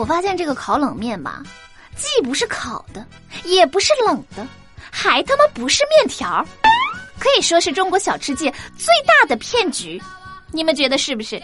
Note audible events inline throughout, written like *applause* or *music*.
我发现这个烤冷面吧，既不是烤的，也不是冷的，还他妈不是面条，可以说是中国小吃界最大的骗局。你们觉得是不是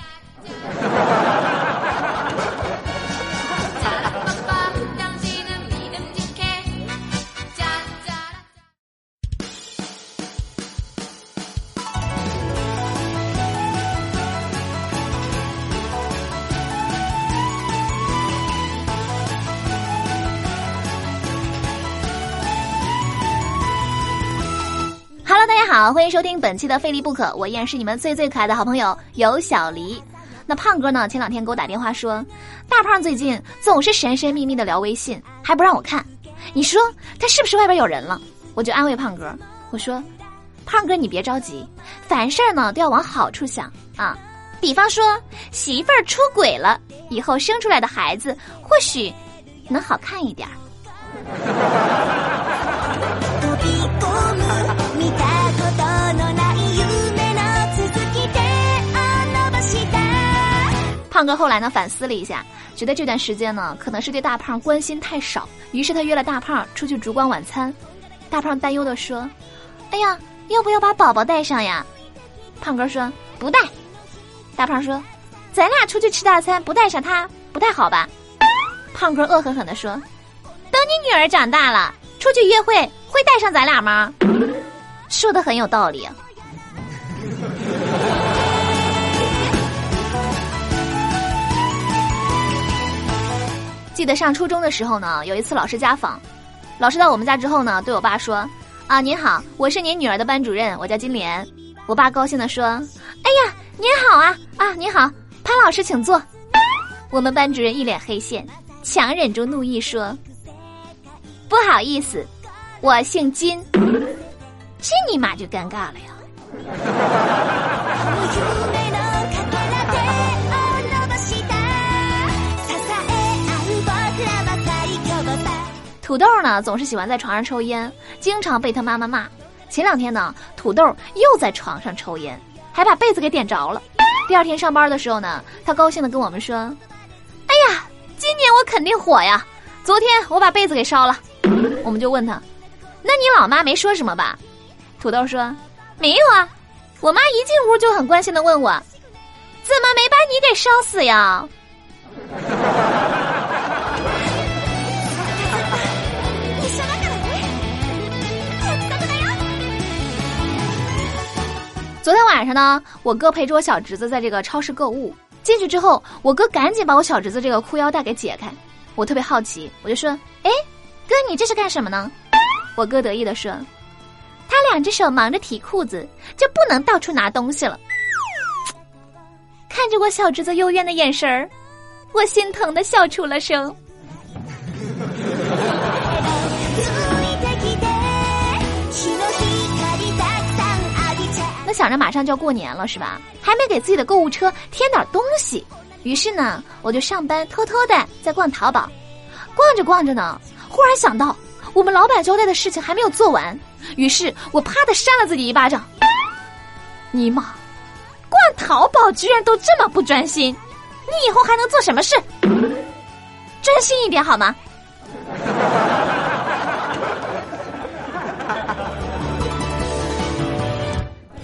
好，欢迎收听本期的《非离不可》，我依然是你们最最可爱的好朋友有小黎。那胖哥呢？前两天给我打电话说，大胖最近总是神神秘秘的聊微信，还不让我看。你说他是不是外边有人了？我就安慰胖哥，我说，胖哥你别着急，凡事呢都要往好处想啊。比方说媳妇儿出轨了，以后生出来的孩子或许能好看一点儿。胖哥后来呢反思了一下，觉得这段时间呢可能是对大胖关心太少，于是他约了大胖出去烛光晚餐。大胖担忧的说：“哎呀，要不要把宝宝带上呀？”胖哥说：“不带。”大胖说：“咱俩出去吃大餐，不带上他不太好吧？”胖哥恶狠狠的说：“等你女儿长大了，出去约会会带上咱俩吗？”说的很有道理。记得上初中的时候呢，有一次老师家访，老师到我们家之后呢，对我爸说：“啊，您好，我是您女儿的班主任，我叫金莲。”我爸高兴的说：“哎呀，您好啊，啊，您好，潘老师请坐。”我们班主任一脸黑线，强忍住怒意说：“不好意思，我姓金。”这尼玛就尴尬了呀。土豆呢，总是喜欢在床上抽烟，经常被他妈妈骂。前两天呢，土豆又在床上抽烟，还把被子给点着了。第二天上班的时候呢，他高兴的跟我们说：“哎呀，今年我肯定火呀！昨天我把被子给烧了。”我们就问他：“那你老妈没说什么吧？”土豆说：“没有啊，我妈一进屋就很关心的问我，怎么没把你给烧死呀？” *laughs* 昨天晚上呢，我哥陪着我小侄子在这个超市购物。进去之后，我哥赶紧把我小侄子这个裤腰带给解开。我特别好奇，我就说：“哎，哥，你这是干什么呢？”我哥得意的说：“他两只手忙着提裤子，就不能到处拿东西了。”看着我小侄子幽怨的眼神儿，我心疼的笑出了声。想着马上就要过年了，是吧？还没给自己的购物车添点东西，于是呢，我就上班偷偷的在逛淘宝。逛着逛着呢，忽然想到我们老板交代的事情还没有做完，于是我啪的扇了自己一巴掌。尼玛，逛淘宝居然都这么不专心，你以后还能做什么事？专心一点好吗？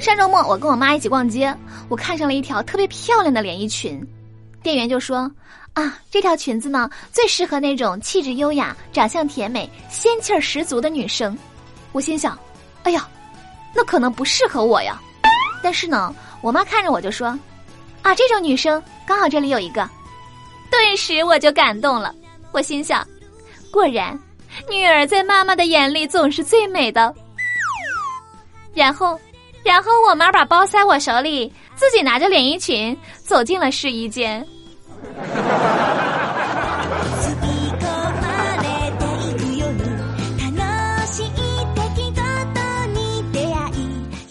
上周末我跟我妈一起逛街，我看上了一条特别漂亮的连衣裙，店员就说：“啊，这条裙子呢最适合那种气质优雅、长相甜美、仙气儿十足的女生。”我心想：“哎呀，那可能不适合我呀。”但是呢，我妈看着我就说：“啊，这种女生刚好这里有一个。”顿时我就感动了，我心想：“果然，女儿在妈妈的眼里总是最美的。”然后。然后我妈把包塞我手里，自己拿着连衣裙走进了试衣间。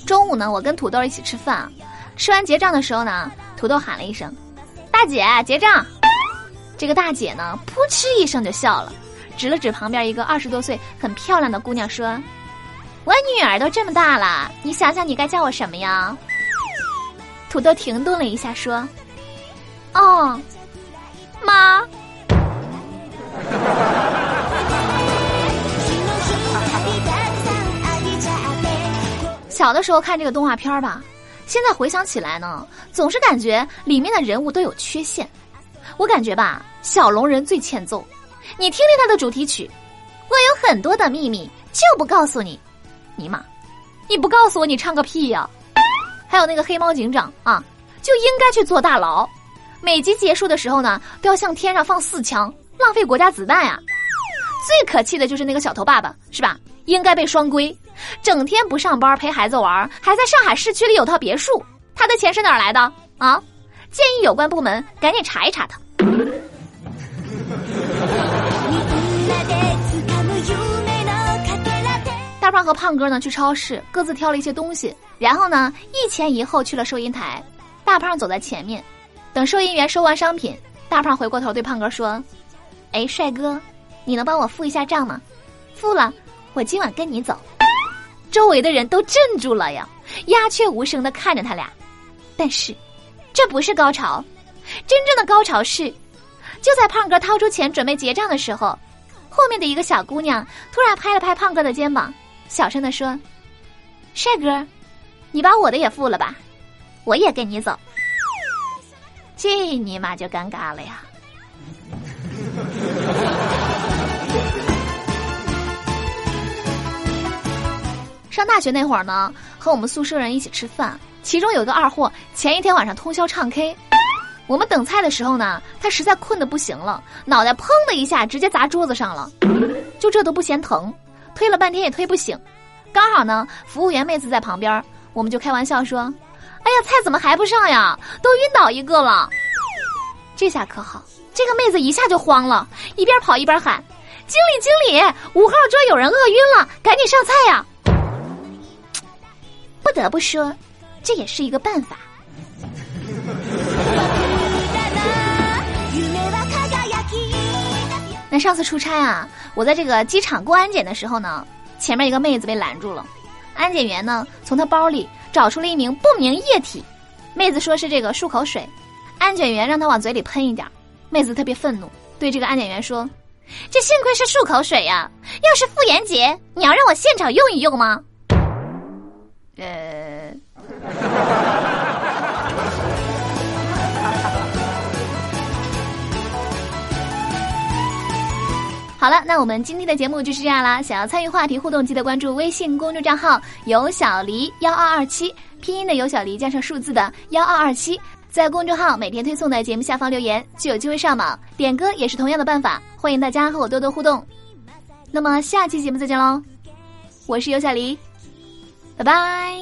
中午呢，我跟土豆一起吃饭，吃完结账的时候呢，土豆喊了一声：“大姐，结账。”这个大姐呢，扑哧一声就笑了，指了指旁边一个二十多岁、很漂亮的姑娘说。我女儿都这么大了你想想你该叫我什么呀？土豆停顿了一下说哦妈。小的时候看这个动画片吧现在回想起来呢总是感觉里面的人物都有缺陷。我感觉吧小龙人最欠揍你听听他的主题曲我有很多的秘密就不告诉你尼玛，你不告诉我，你唱个屁呀！还有那个黑猫警长啊，就应该去坐大牢。每集结束的时候呢，都要向天上放四枪，浪费国家子弹呀。最可气的就是那个小头爸爸，是吧？应该被双规，整天不上班陪孩子玩，还在上海市区里有套别墅，他的钱是哪儿来的啊？建议有关部门赶紧查一查他。大胖和胖哥呢去超市，各自挑了一些东西，然后呢一前一后去了收银台。大胖走在前面，等收银员收完商品，大胖回过头对胖哥说：“哎，帅哥，你能帮我付一下账吗？付了，我今晚跟你走。”周围的人都镇住了呀，鸦雀无声的看着他俩。但是，这不是高潮，真正的高潮是，就在胖哥掏出钱准备结账的时候，后面的一个小姑娘突然拍了拍胖哥的肩膀。小声的说：“帅哥，你把我的也付了吧，我也跟你走。”这尼玛就尴尬了呀！上大学那会儿呢，和我们宿舍人一起吃饭，其中有个二货，前一天晚上通宵唱 K。我们等菜的时候呢，他实在困得不行了，脑袋砰的一下直接砸桌子上了，就这都不嫌疼。推了半天也推不醒，刚好呢，服务员妹子在旁边，我们就开玩笑说：“哎呀，菜怎么还不上呀？都晕倒一个了。”这下可好，这个妹子一下就慌了，一边跑一边喊：“经理，经理，五号桌有人饿晕了，赶紧上菜呀！”不得不说，这也是一个办法。上次出差啊，我在这个机场过安检的时候呢，前面一个妹子被拦住了，安检员呢从她包里找出了一名不明液体，妹子说是这个漱口水，安检员让她往嘴里喷一点，妹子特别愤怒，对这个安检员说：“这幸亏是漱口水呀，要是妇炎洁，你要让我现场用一用吗？”呃。好了，那我们今天的节目就是这样啦。想要参与话题互动，记得关注微信公众账号“有小黎幺二二七”，拼音的有小黎加上数字的幺二二七，在公众号每天推送的节目下方留言，就有机会上榜。点歌也是同样的办法，欢迎大家和我多多互动。那么下期节目再见喽，我是有小黎，拜拜。